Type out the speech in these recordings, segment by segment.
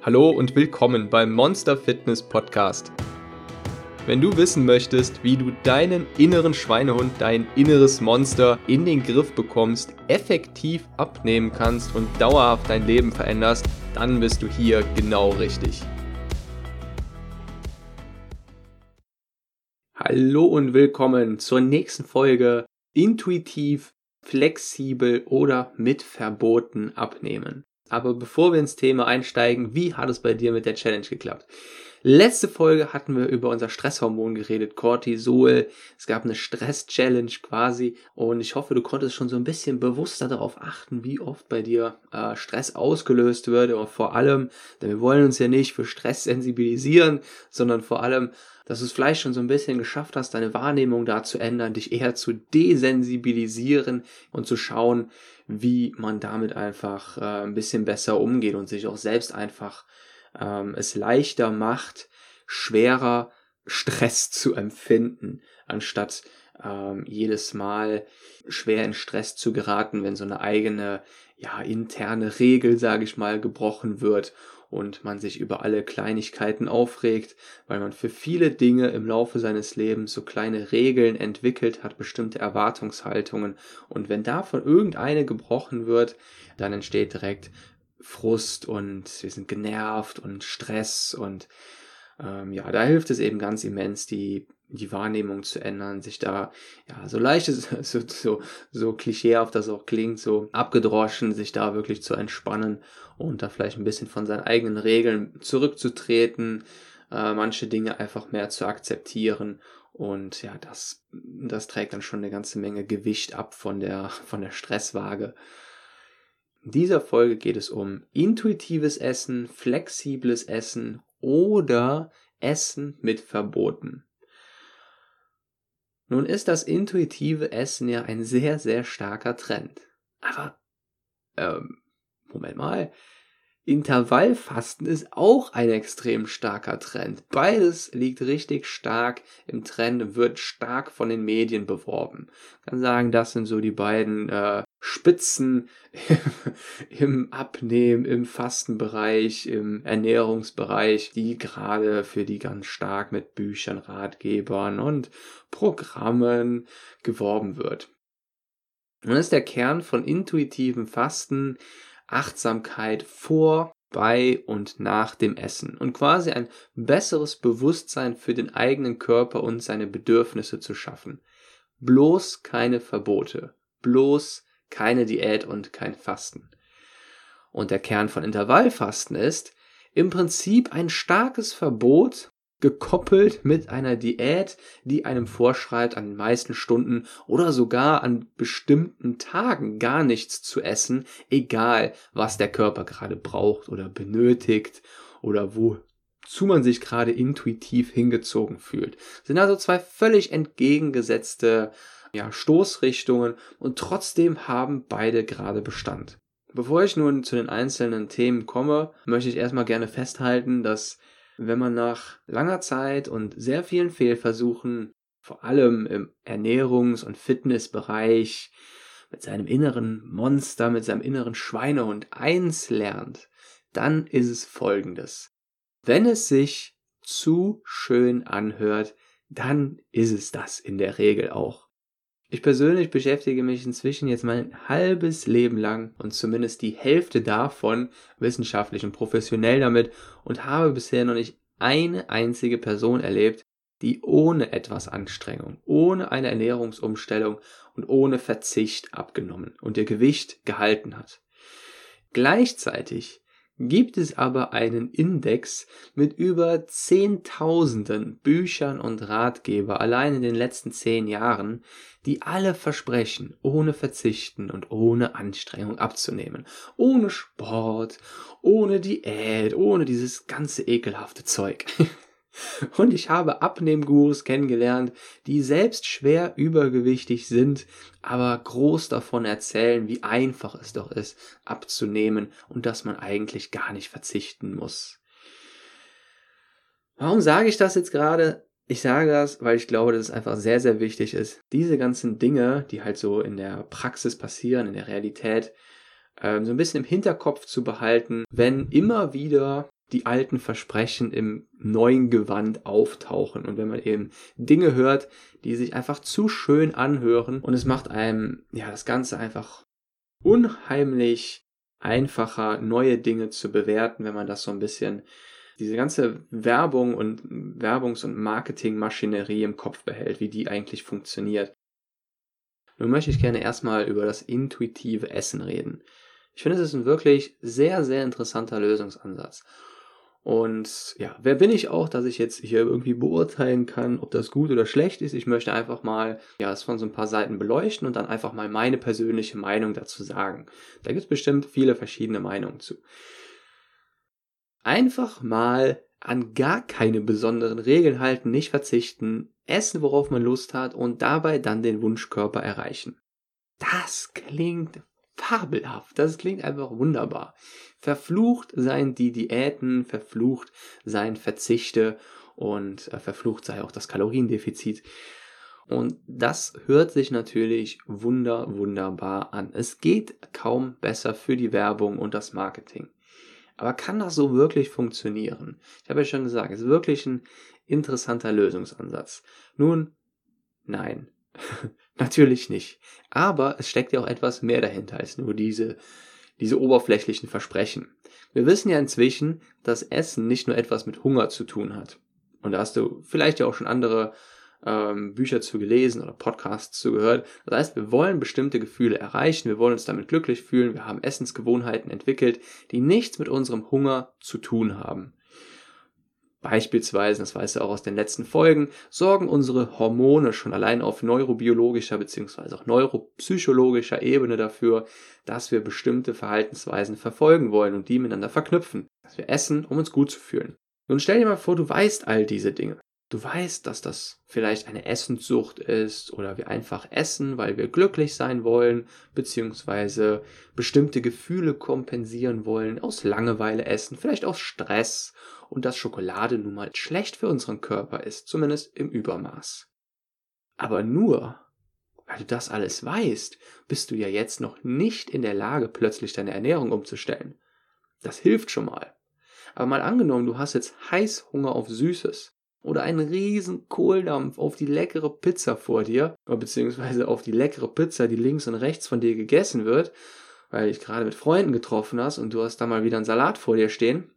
Hallo und willkommen beim Monster Fitness Podcast. Wenn du wissen möchtest, wie du deinen inneren Schweinehund, dein inneres Monster in den Griff bekommst, effektiv abnehmen kannst und dauerhaft dein Leben veränderst, dann bist du hier genau richtig. Hallo und willkommen zur nächsten Folge Intuitiv, flexibel oder mit Verboten abnehmen. Aber bevor wir ins Thema einsteigen, wie hat es bei dir mit der Challenge geklappt? Letzte Folge hatten wir über unser Stresshormon geredet, Cortisol. Es gab eine Stress-Challenge quasi und ich hoffe, du konntest schon so ein bisschen bewusster darauf achten, wie oft bei dir äh, Stress ausgelöst wird und vor allem, denn wir wollen uns ja nicht für Stress sensibilisieren, sondern vor allem, dass du es vielleicht schon so ein bisschen geschafft hast, deine Wahrnehmung da zu ändern, dich eher zu desensibilisieren und zu schauen, wie man damit einfach äh, ein bisschen besser umgeht und sich auch selbst einfach ähm, es leichter macht, schwerer Stress zu empfinden, anstatt ähm, jedes Mal schwer in Stress zu geraten, wenn so eine eigene, ja, interne Regel, sage ich mal, gebrochen wird und man sich über alle Kleinigkeiten aufregt, weil man für viele Dinge im Laufe seines Lebens so kleine Regeln entwickelt hat, bestimmte Erwartungshaltungen. Und wenn davon irgendeine gebrochen wird, dann entsteht direkt Frust und wir sind genervt und Stress und ähm, ja, da hilft es eben ganz immens, die, die Wahrnehmung zu ändern, sich da, ja, so leicht so, so, so klischeehaft das auch klingt, so abgedroschen, sich da wirklich zu entspannen und da vielleicht ein bisschen von seinen eigenen Regeln zurückzutreten, äh, manche Dinge einfach mehr zu akzeptieren und ja, das, das trägt dann schon eine ganze Menge Gewicht ab von der, von der Stresswaage. In dieser Folge geht es um intuitives Essen, flexibles Essen oder Essen mit Verboten. Nun ist das intuitive Essen ja ein sehr, sehr starker Trend. Aber, ähm, Moment mal, Intervallfasten ist auch ein extrem starker Trend. Beides liegt richtig stark im Trend, wird stark von den Medien beworben. Ich kann sagen, das sind so die beiden äh, Spitzen im Abnehmen, im Fastenbereich, im Ernährungsbereich, die gerade für die ganz stark mit Büchern, Ratgebern und Programmen geworben wird. Und ist der Kern von intuitivem Fasten Achtsamkeit vor, bei und nach dem Essen und quasi ein besseres Bewusstsein für den eigenen Körper und seine Bedürfnisse zu schaffen. Bloß keine Verbote, bloß keine Diät und kein Fasten. Und der Kern von Intervallfasten ist im Prinzip ein starkes Verbot gekoppelt mit einer Diät, die einem vorschreibt, an den meisten Stunden oder sogar an bestimmten Tagen gar nichts zu essen, egal was der Körper gerade braucht oder benötigt oder wozu man sich gerade intuitiv hingezogen fühlt. Das sind also zwei völlig entgegengesetzte ja, Stoßrichtungen und trotzdem haben beide gerade Bestand. Bevor ich nun zu den einzelnen Themen komme, möchte ich erstmal gerne festhalten, dass wenn man nach langer Zeit und sehr vielen Fehlversuchen, vor allem im Ernährungs- und Fitnessbereich, mit seinem inneren Monster, mit seinem inneren Schweinehund eins lernt, dann ist es folgendes. Wenn es sich zu schön anhört, dann ist es das in der Regel auch. Ich persönlich beschäftige mich inzwischen jetzt mein halbes Leben lang und zumindest die Hälfte davon wissenschaftlich und professionell damit und habe bisher noch nicht eine einzige Person erlebt, die ohne etwas Anstrengung, ohne eine Ernährungsumstellung und ohne Verzicht abgenommen und ihr Gewicht gehalten hat. Gleichzeitig gibt es aber einen Index mit über Zehntausenden Büchern und Ratgeber allein in den letzten zehn Jahren, die alle versprechen, ohne Verzichten und ohne Anstrengung abzunehmen, ohne Sport, ohne Diät, ohne dieses ganze ekelhafte Zeug. Und ich habe Abnehmgurus kennengelernt, die selbst schwer übergewichtig sind, aber groß davon erzählen, wie einfach es doch ist, abzunehmen und dass man eigentlich gar nicht verzichten muss. Warum sage ich das jetzt gerade? Ich sage das, weil ich glaube, dass es einfach sehr, sehr wichtig ist, diese ganzen Dinge, die halt so in der Praxis passieren, in der Realität, ähm, so ein bisschen im Hinterkopf zu behalten, wenn immer wieder die alten Versprechen im neuen Gewand auftauchen und wenn man eben Dinge hört, die sich einfach zu schön anhören und es macht einem ja das Ganze einfach unheimlich einfacher, neue Dinge zu bewerten, wenn man das so ein bisschen diese ganze Werbung und Werbungs- und Marketingmaschinerie im Kopf behält, wie die eigentlich funktioniert. Nun möchte ich gerne erstmal über das intuitive Essen reden. Ich finde, es ist ein wirklich sehr, sehr interessanter Lösungsansatz. Und ja, wer bin ich auch, dass ich jetzt hier irgendwie beurteilen kann, ob das gut oder schlecht ist? Ich möchte einfach mal ja, es von so ein paar Seiten beleuchten und dann einfach mal meine persönliche Meinung dazu sagen. Da gibt es bestimmt viele verschiedene Meinungen zu. Einfach mal an gar keine besonderen Regeln halten, nicht verzichten, essen, worauf man Lust hat und dabei dann den Wunschkörper erreichen. Das klingt fabelhaft, das klingt einfach wunderbar. Verflucht seien die Diäten, verflucht seien Verzichte und äh, verflucht sei auch das Kaloriendefizit. Und das hört sich natürlich wunder, wunderbar an. Es geht kaum besser für die Werbung und das Marketing. Aber kann das so wirklich funktionieren? Ich habe ja schon gesagt, es ist wirklich ein interessanter Lösungsansatz. Nun, nein. Natürlich nicht. Aber es steckt ja auch etwas mehr dahinter als nur diese, diese oberflächlichen Versprechen. Wir wissen ja inzwischen, dass Essen nicht nur etwas mit Hunger zu tun hat. Und da hast du vielleicht ja auch schon andere ähm, Bücher zu gelesen oder Podcasts zu gehört. Das heißt, wir wollen bestimmte Gefühle erreichen, wir wollen uns damit glücklich fühlen, wir haben Essensgewohnheiten entwickelt, die nichts mit unserem Hunger zu tun haben. Beispielsweise, das weißt du auch aus den letzten Folgen, sorgen unsere Hormone schon allein auf neurobiologischer bzw. auch neuropsychologischer Ebene dafür, dass wir bestimmte Verhaltensweisen verfolgen wollen und die miteinander verknüpfen. Dass wir essen, um uns gut zu fühlen. Nun stell dir mal vor, du weißt all diese Dinge. Du weißt, dass das vielleicht eine Essenssucht ist oder wir einfach essen, weil wir glücklich sein wollen, beziehungsweise bestimmte Gefühle kompensieren wollen, aus Langeweile essen, vielleicht aus Stress und dass Schokolade nun mal schlecht für unseren Körper ist, zumindest im Übermaß. Aber nur, weil du das alles weißt, bist du ja jetzt noch nicht in der Lage, plötzlich deine Ernährung umzustellen. Das hilft schon mal. Aber mal angenommen, du hast jetzt Heißhunger auf Süßes oder einen riesen Kohldampf auf die leckere Pizza vor dir, beziehungsweise auf die leckere Pizza, die links und rechts von dir gegessen wird, weil dich gerade mit Freunden getroffen hast und du hast da mal wieder einen Salat vor dir stehen.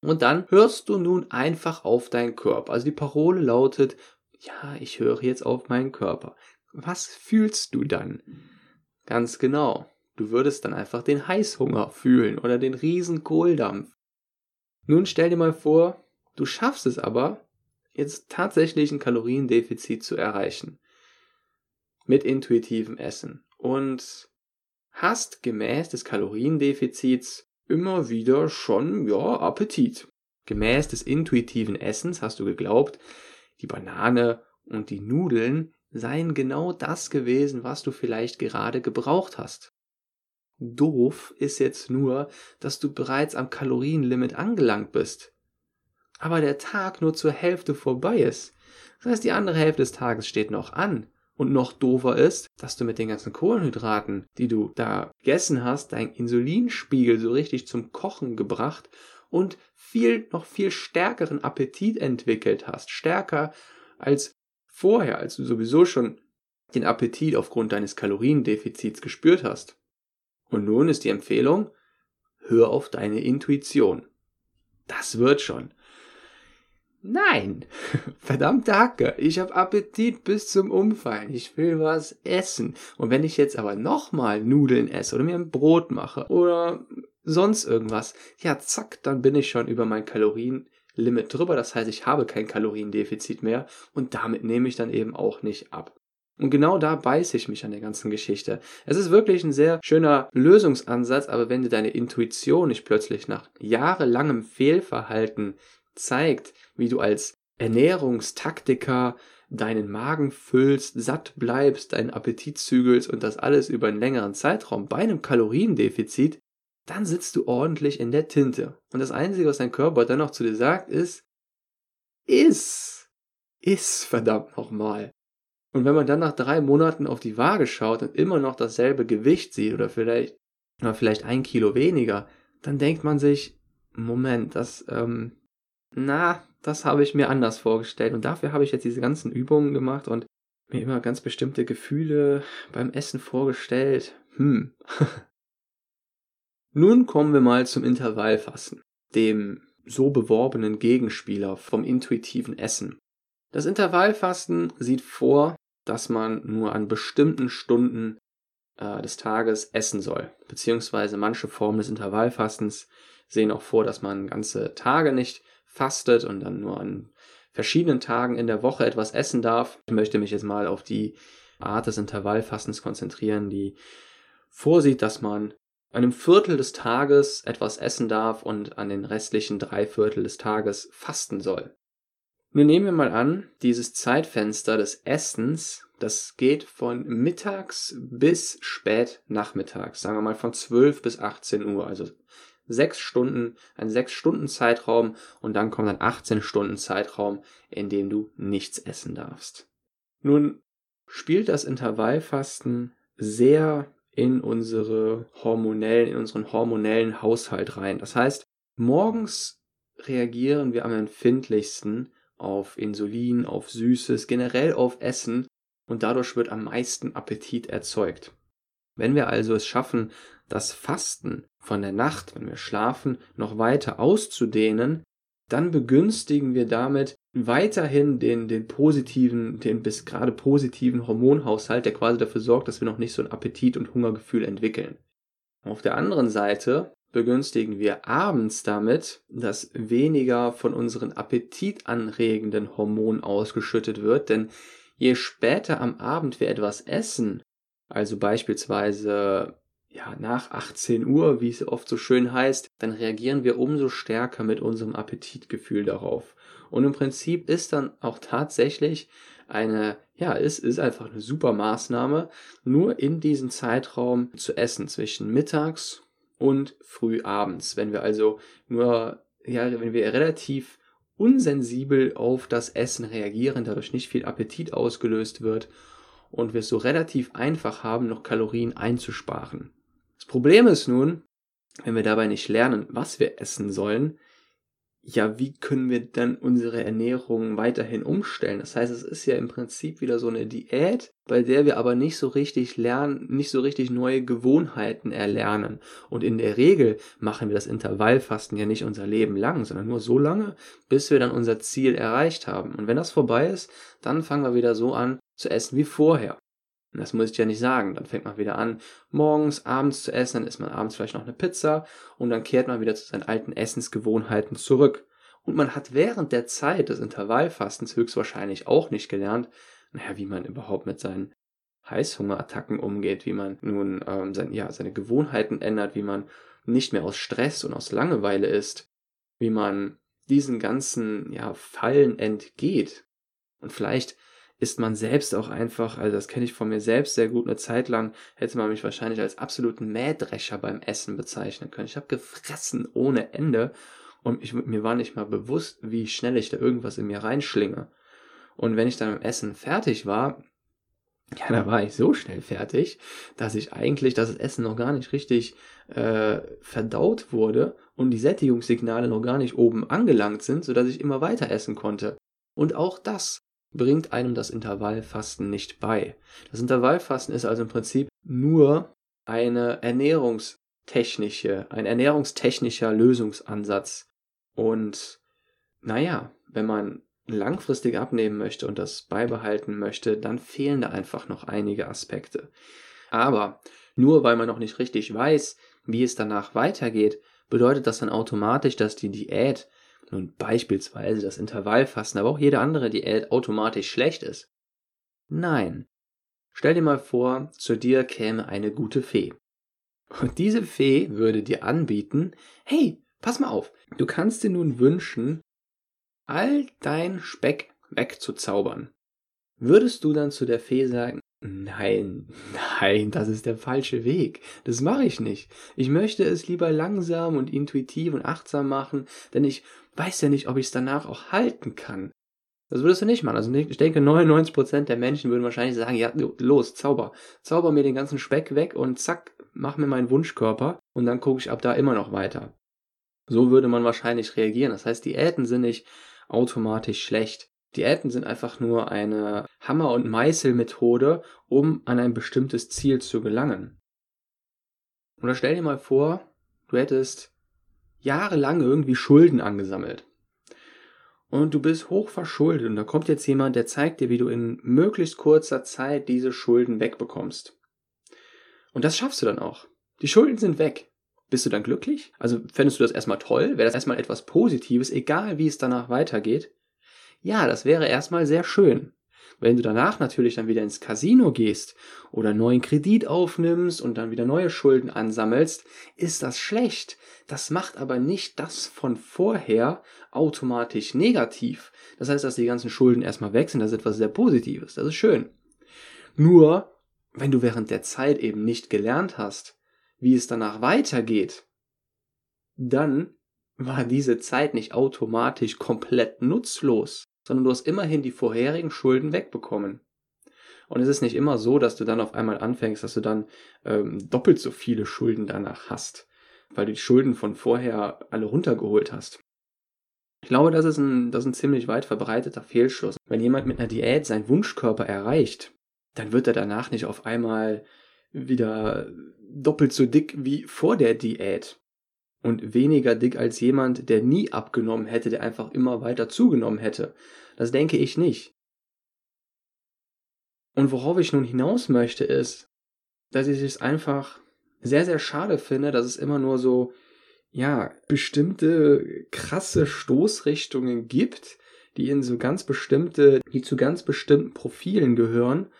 Und dann hörst du nun einfach auf deinen Körper. Also die Parole lautet, ja, ich höre jetzt auf meinen Körper. Was fühlst du dann? Ganz genau. Du würdest dann einfach den Heißhunger fühlen oder den riesen Kohldampf. Nun stell dir mal vor, du schaffst es aber, jetzt tatsächlich ein Kaloriendefizit zu erreichen. Mit intuitivem Essen. Und hast gemäß des Kaloriendefizits immer wieder schon, ja, Appetit. Gemäß des intuitiven Essens hast du geglaubt, die Banane und die Nudeln seien genau das gewesen, was du vielleicht gerade gebraucht hast. Doof ist jetzt nur, dass du bereits am Kalorienlimit angelangt bist aber der Tag nur zur Hälfte vorbei ist. Das heißt, die andere Hälfte des Tages steht noch an. Und noch doofer ist, dass du mit den ganzen Kohlenhydraten, die du da gegessen hast, deinen Insulinspiegel so richtig zum Kochen gebracht und viel, noch viel stärkeren Appetit entwickelt hast. Stärker als vorher, als du sowieso schon den Appetit aufgrund deines Kaloriendefizits gespürt hast. Und nun ist die Empfehlung, hör auf deine Intuition. Das wird schon. Nein, verdammte Hacke, ich habe Appetit bis zum Umfallen, ich will was essen. Und wenn ich jetzt aber nochmal Nudeln esse oder mir ein Brot mache oder sonst irgendwas, ja zack, dann bin ich schon über mein Kalorienlimit drüber. Das heißt, ich habe kein Kaloriendefizit mehr und damit nehme ich dann eben auch nicht ab. Und genau da beiße ich mich an der ganzen Geschichte. Es ist wirklich ein sehr schöner Lösungsansatz, aber wenn dir deine Intuition nicht plötzlich nach jahrelangem Fehlverhalten zeigt, wie du als Ernährungstaktiker deinen Magen füllst, satt bleibst, deinen Appetit zügelst und das alles über einen längeren Zeitraum bei einem Kaloriendefizit, dann sitzt du ordentlich in der Tinte. Und das Einzige, was dein Körper dann noch zu dir sagt, ist, iss, iss, verdammt nochmal. Und wenn man dann nach drei Monaten auf die Waage schaut und immer noch dasselbe Gewicht sieht oder vielleicht, oder vielleicht ein Kilo weniger, dann denkt man sich, Moment, das, ähm, na, das habe ich mir anders vorgestellt. Und dafür habe ich jetzt diese ganzen Übungen gemacht und mir immer ganz bestimmte Gefühle beim Essen vorgestellt. Hm. Nun kommen wir mal zum Intervallfasten, dem so beworbenen Gegenspieler vom intuitiven Essen. Das Intervallfasten sieht vor, dass man nur an bestimmten Stunden äh, des Tages essen soll, beziehungsweise manche Formen des Intervallfastens sehen auch vor, dass man ganze Tage nicht fastet und dann nur an verschiedenen Tagen in der Woche etwas essen darf. Ich möchte mich jetzt mal auf die Art des Intervallfastens konzentrieren, die vorsieht, dass man einem Viertel des Tages etwas essen darf und an den restlichen drei Viertel des Tages fasten soll. Nun nehmen wir mal an, dieses Zeitfenster des Essens, das geht von mittags bis spät nachmittags, sagen wir mal von 12 bis 18 Uhr, also sechs Stunden, ein sechs Stunden Zeitraum und dann kommt ein 18 Stunden Zeitraum, in dem du nichts essen darfst. Nun spielt das Intervallfasten sehr in unsere hormonellen, in unseren hormonellen Haushalt rein. Das heißt, morgens reagieren wir am empfindlichsten auf Insulin, auf Süßes, generell auf Essen und dadurch wird am meisten Appetit erzeugt. Wenn wir also es schaffen, das Fasten von der Nacht, wenn wir schlafen, noch weiter auszudehnen, dann begünstigen wir damit weiterhin den, den positiven, den bis gerade positiven Hormonhaushalt, der quasi dafür sorgt, dass wir noch nicht so ein Appetit- und Hungergefühl entwickeln. Auf der anderen Seite begünstigen wir abends damit, dass weniger von unseren appetitanregenden Hormonen ausgeschüttet wird, denn je später am Abend wir etwas essen, also beispielsweise ja, nach 18 Uhr, wie es oft so schön heißt, dann reagieren wir umso stärker mit unserem Appetitgefühl darauf. Und im Prinzip ist dann auch tatsächlich eine, ja, es ist einfach eine super Maßnahme, nur in diesem Zeitraum zu essen, zwischen mittags und früh abends. Wenn wir also nur, ja, wenn wir relativ unsensibel auf das Essen reagieren, dadurch nicht viel Appetit ausgelöst wird und wir es so relativ einfach haben, noch Kalorien einzusparen. Das Problem ist nun, wenn wir dabei nicht lernen, was wir essen sollen, ja, wie können wir dann unsere Ernährung weiterhin umstellen? Das heißt, es ist ja im Prinzip wieder so eine Diät, bei der wir aber nicht so richtig lernen, nicht so richtig neue Gewohnheiten erlernen. Und in der Regel machen wir das Intervallfasten ja nicht unser Leben lang, sondern nur so lange, bis wir dann unser Ziel erreicht haben. Und wenn das vorbei ist, dann fangen wir wieder so an zu essen wie vorher. Und das muss ich ja nicht sagen. Dann fängt man wieder an, morgens, abends zu essen, dann isst man abends vielleicht noch eine Pizza und dann kehrt man wieder zu seinen alten Essensgewohnheiten zurück. Und man hat während der Zeit des Intervallfastens höchstwahrscheinlich auch nicht gelernt, naja, wie man überhaupt mit seinen Heißhungerattacken umgeht, wie man nun ähm, sein, ja, seine Gewohnheiten ändert, wie man nicht mehr aus Stress und aus Langeweile ist, wie man diesen ganzen ja, Fallen entgeht. Und vielleicht ist man selbst auch einfach, also das kenne ich von mir selbst sehr gut, eine Zeit lang hätte man mich wahrscheinlich als absoluten Mähdrescher beim Essen bezeichnen können. Ich habe gefressen ohne Ende und ich, mir war nicht mal bewusst, wie schnell ich da irgendwas in mir reinschlinge. Und wenn ich dann im Essen fertig war, ja, da war ich so schnell fertig, dass ich eigentlich, dass das Essen noch gar nicht richtig äh, verdaut wurde und die Sättigungssignale noch gar nicht oben angelangt sind, sodass ich immer weiter essen konnte. Und auch das bringt einem das Intervallfasten nicht bei. Das Intervallfasten ist also im Prinzip nur eine ernährungstechnische, ein ernährungstechnischer Lösungsansatz. Und naja, wenn man langfristig abnehmen möchte und das beibehalten möchte, dann fehlen da einfach noch einige Aspekte. Aber nur weil man noch nicht richtig weiß, wie es danach weitergeht, bedeutet das dann automatisch, dass die Diät nun beispielsweise das Intervallfasten, aber auch jede andere Diät automatisch schlecht ist? Nein. Stell dir mal vor, zu dir käme eine gute Fee. Und diese Fee würde dir anbieten, hey, pass mal auf, du kannst dir nun wünschen, all dein Speck wegzuzaubern. Würdest du dann zu der Fee sagen, Nein, nein, das ist der falsche Weg. Das mache ich nicht. Ich möchte es lieber langsam und intuitiv und achtsam machen, denn ich weiß ja nicht, ob ich es danach auch halten kann. Das würdest du nicht machen. Also ich denke, 99% der Menschen würden wahrscheinlich sagen, ja, los, zauber. Zauber mir den ganzen Speck weg und zack, mach mir meinen Wunschkörper und dann gucke ich ab da immer noch weiter. So würde man wahrscheinlich reagieren. Das heißt, Diäten sind nicht automatisch schlecht. Diäten sind einfach nur eine Hammer- und Meißelmethode, um an ein bestimmtes Ziel zu gelangen. Oder stell dir mal vor, du hättest jahrelang irgendwie Schulden angesammelt. Und du bist hoch verschuldet und da kommt jetzt jemand, der zeigt dir, wie du in möglichst kurzer Zeit diese Schulden wegbekommst. Und das schaffst du dann auch. Die Schulden sind weg. Bist du dann glücklich? Also fändest du das erstmal toll? Wäre das erstmal etwas Positives, egal wie es danach weitergeht? Ja, das wäre erstmal sehr schön. Wenn du danach natürlich dann wieder ins Casino gehst oder neuen Kredit aufnimmst und dann wieder neue Schulden ansammelst, ist das schlecht. Das macht aber nicht das von vorher automatisch negativ. Das heißt, dass die ganzen Schulden erstmal weg sind, das ist etwas sehr Positives. Das ist schön. Nur, wenn du während der Zeit eben nicht gelernt hast, wie es danach weitergeht, dann war diese Zeit nicht automatisch komplett nutzlos, sondern du hast immerhin die vorherigen Schulden wegbekommen. Und es ist nicht immer so, dass du dann auf einmal anfängst, dass du dann ähm, doppelt so viele Schulden danach hast, weil du die Schulden von vorher alle runtergeholt hast. Ich glaube, das ist ein, das ist ein ziemlich weit verbreiteter Fehlschluss. Wenn jemand mit einer Diät seinen Wunschkörper erreicht, dann wird er danach nicht auf einmal wieder doppelt so dick wie vor der Diät und weniger dick als jemand, der nie abgenommen hätte, der einfach immer weiter zugenommen hätte. Das denke ich nicht. Und worauf ich nun hinaus möchte, ist, dass ich es einfach sehr, sehr schade finde, dass es immer nur so, ja, bestimmte krasse Stoßrichtungen gibt, die in so ganz bestimmte, die zu ganz bestimmten Profilen gehören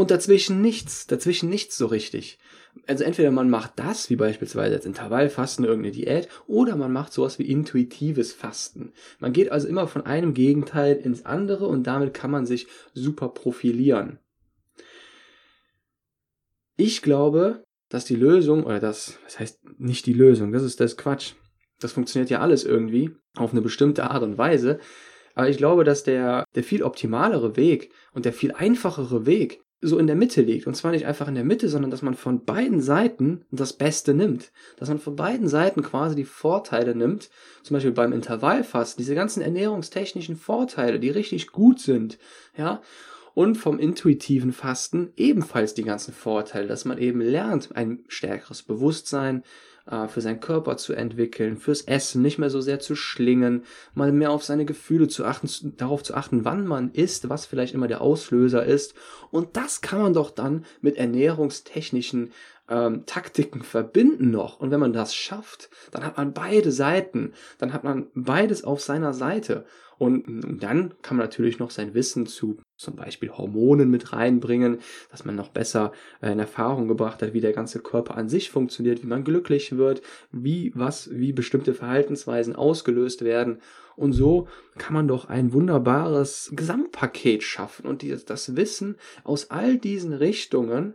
und dazwischen nichts, dazwischen nichts so richtig. Also entweder man macht das, wie beispielsweise jetzt Intervallfasten, irgendeine Diät, oder man macht sowas wie intuitives Fasten. Man geht also immer von einem Gegenteil ins andere und damit kann man sich super profilieren. Ich glaube, dass die Lösung, oder das, was heißt nicht die Lösung, das ist das Quatsch. Das funktioniert ja alles irgendwie auf eine bestimmte Art und Weise. Aber ich glaube, dass der, der viel optimalere Weg und der viel einfachere Weg so in der Mitte liegt. Und zwar nicht einfach in der Mitte, sondern dass man von beiden Seiten das Beste nimmt. Dass man von beiden Seiten quasi die Vorteile nimmt. Zum Beispiel beim Intervallfasten, diese ganzen ernährungstechnischen Vorteile, die richtig gut sind. Ja. Und vom intuitiven Fasten ebenfalls die ganzen Vorteile, dass man eben lernt, ein stärkeres Bewusstsein, für seinen Körper zu entwickeln, fürs Essen nicht mehr so sehr zu schlingen, mal mehr auf seine Gefühle zu achten, darauf zu achten, wann man isst, was vielleicht immer der Auslöser ist. Und das kann man doch dann mit ernährungstechnischen ähm, Taktiken verbinden noch. Und wenn man das schafft, dann hat man beide Seiten, dann hat man beides auf seiner Seite. Und dann kann man natürlich noch sein Wissen zu zum Beispiel Hormonen mit reinbringen, dass man noch besser äh, in Erfahrung gebracht hat, wie der ganze Körper an sich funktioniert, wie man glücklich wird, wie was, wie bestimmte Verhaltensweisen ausgelöst werden. Und so kann man doch ein wunderbares Gesamtpaket schaffen und das Wissen aus all diesen Richtungen,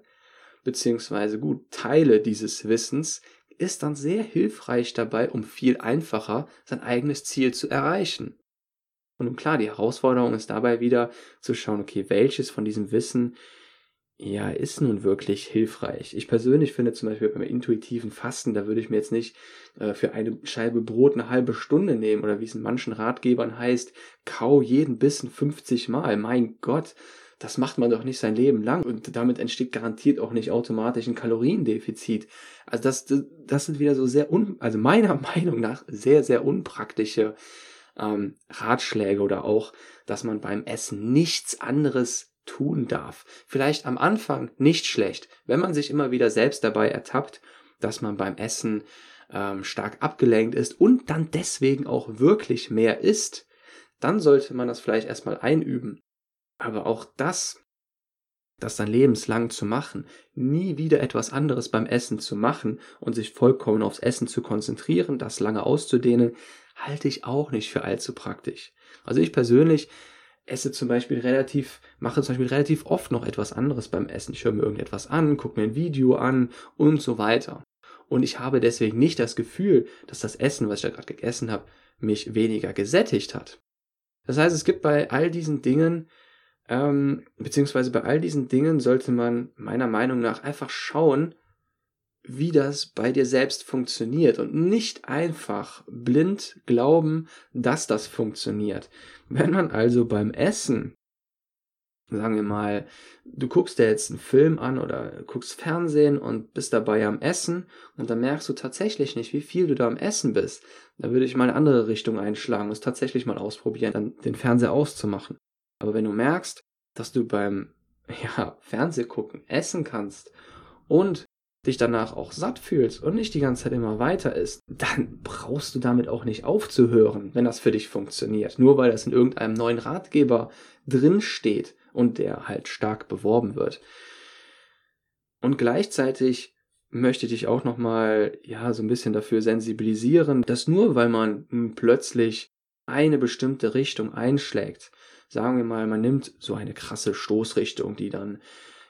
beziehungsweise gut Teile dieses Wissens, ist dann sehr hilfreich dabei, um viel einfacher sein eigenes Ziel zu erreichen. Und klar, die Herausforderung ist dabei wieder zu schauen, okay, welches von diesem Wissen ja, ist nun wirklich hilfreich. Ich persönlich finde zum Beispiel beim intuitiven Fasten, da würde ich mir jetzt nicht äh, für eine Scheibe Brot eine halbe Stunde nehmen oder wie es in manchen Ratgebern heißt, kau jeden Bissen 50 Mal. Mein Gott, das macht man doch nicht sein Leben lang und damit entsteht garantiert auch nicht automatisch ein Kaloriendefizit. Also das, das sind wieder so sehr un, also meiner Meinung nach sehr, sehr unpraktische ähm, Ratschläge oder auch, dass man beim Essen nichts anderes tun darf. Vielleicht am Anfang nicht schlecht, wenn man sich immer wieder selbst dabei ertappt, dass man beim Essen ähm, stark abgelenkt ist und dann deswegen auch wirklich mehr isst, dann sollte man das vielleicht erstmal einüben. Aber auch das, das dann lebenslang zu machen, nie wieder etwas anderes beim Essen zu machen und sich vollkommen aufs Essen zu konzentrieren, das lange auszudehnen, halte ich auch nicht für allzu praktisch. Also ich persönlich esse zum Beispiel relativ, mache zum Beispiel relativ oft noch etwas anderes beim Essen. Ich höre mir irgendetwas an, gucke mir ein Video an und so weiter. Und ich habe deswegen nicht das Gefühl, dass das Essen, was ich da gerade gegessen habe, mich weniger gesättigt hat. Das heißt, es gibt bei all diesen Dingen, ähm, beziehungsweise bei all diesen Dingen sollte man meiner Meinung nach einfach schauen, wie das bei dir selbst funktioniert und nicht einfach blind glauben, dass das funktioniert. Wenn man also beim Essen, sagen wir mal, du guckst dir jetzt einen Film an oder guckst Fernsehen und bist dabei am Essen und dann merkst du tatsächlich nicht, wie viel du da am Essen bist, da würde ich mal eine andere Richtung einschlagen und es tatsächlich mal ausprobieren, dann den Fernseher auszumachen. Aber wenn du merkst, dass du beim ja, Fernseh gucken, essen kannst und dich danach auch satt fühlst und nicht die ganze Zeit immer weiter ist, dann brauchst du damit auch nicht aufzuhören, wenn das für dich funktioniert. Nur weil das in irgendeinem neuen Ratgeber drin steht und der halt stark beworben wird. Und gleichzeitig möchte ich dich auch nochmal, ja, so ein bisschen dafür sensibilisieren, dass nur weil man plötzlich eine bestimmte Richtung einschlägt, sagen wir mal, man nimmt so eine krasse Stoßrichtung, die dann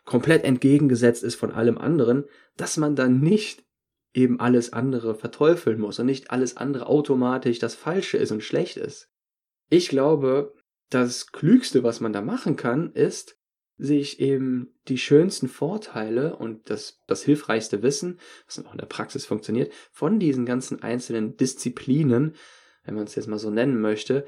komplett entgegengesetzt ist von allem anderen, dass man dann nicht eben alles andere verteufeln muss und nicht alles andere automatisch das Falsche ist und schlecht ist. Ich glaube, das Klügste, was man da machen kann, ist, sich eben die schönsten Vorteile und das, das hilfreichste Wissen, was auch in der Praxis funktioniert, von diesen ganzen einzelnen Disziplinen, wenn man es jetzt mal so nennen möchte,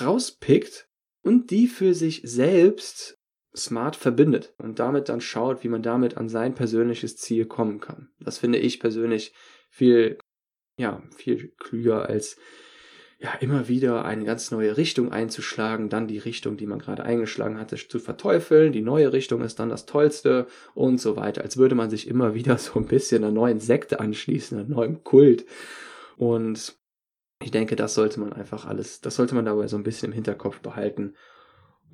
rauspickt und die für sich selbst smart verbindet und damit dann schaut, wie man damit an sein persönliches Ziel kommen kann. Das finde ich persönlich viel, ja, viel klüger als ja, immer wieder eine ganz neue Richtung einzuschlagen, dann die Richtung, die man gerade eingeschlagen hatte, zu verteufeln. Die neue Richtung ist dann das Tollste und so weiter. Als würde man sich immer wieder so ein bisschen einer neuen Sekte anschließen, einem neuen Kult. Und ich denke, das sollte man einfach alles, das sollte man dabei so ein bisschen im Hinterkopf behalten,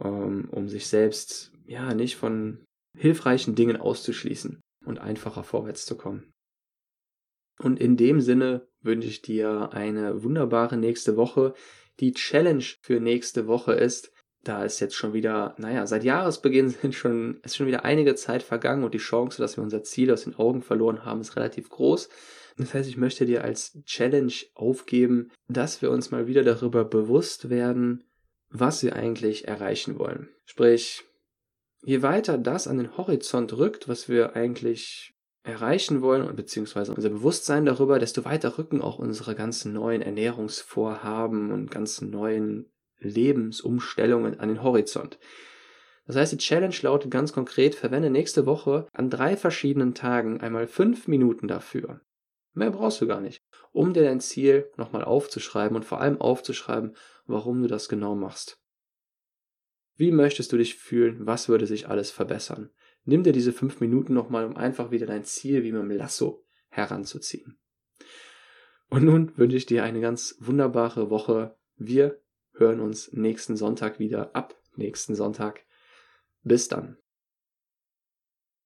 um sich selbst ja nicht von hilfreichen Dingen auszuschließen und einfacher vorwärts zu kommen. Und in dem Sinne wünsche ich dir eine wunderbare nächste Woche. Die Challenge für nächste Woche ist, da ist jetzt schon wieder, naja, seit Jahresbeginn sind schon, ist schon wieder einige Zeit vergangen und die Chance, dass wir unser Ziel aus den Augen verloren haben, ist relativ groß. Das heißt, ich möchte dir als Challenge aufgeben, dass wir uns mal wieder darüber bewusst werden, was wir eigentlich erreichen wollen. Sprich, je weiter das an den Horizont rückt, was wir eigentlich erreichen wollen beziehungsweise unser Bewusstsein darüber, desto weiter rücken auch unsere ganzen neuen Ernährungsvorhaben und ganzen neuen Lebensumstellungen an den Horizont. Das heißt, die Challenge lautet ganz konkret, verwende nächste Woche an drei verschiedenen Tagen einmal fünf Minuten dafür, Mehr brauchst du gar nicht, um dir dein Ziel nochmal aufzuschreiben und vor allem aufzuschreiben, warum du das genau machst. Wie möchtest du dich fühlen? Was würde sich alles verbessern? Nimm dir diese fünf Minuten nochmal, um einfach wieder dein Ziel wie mit dem Lasso heranzuziehen. Und nun wünsche ich dir eine ganz wunderbare Woche. Wir hören uns nächsten Sonntag wieder ab nächsten Sonntag. Bis dann.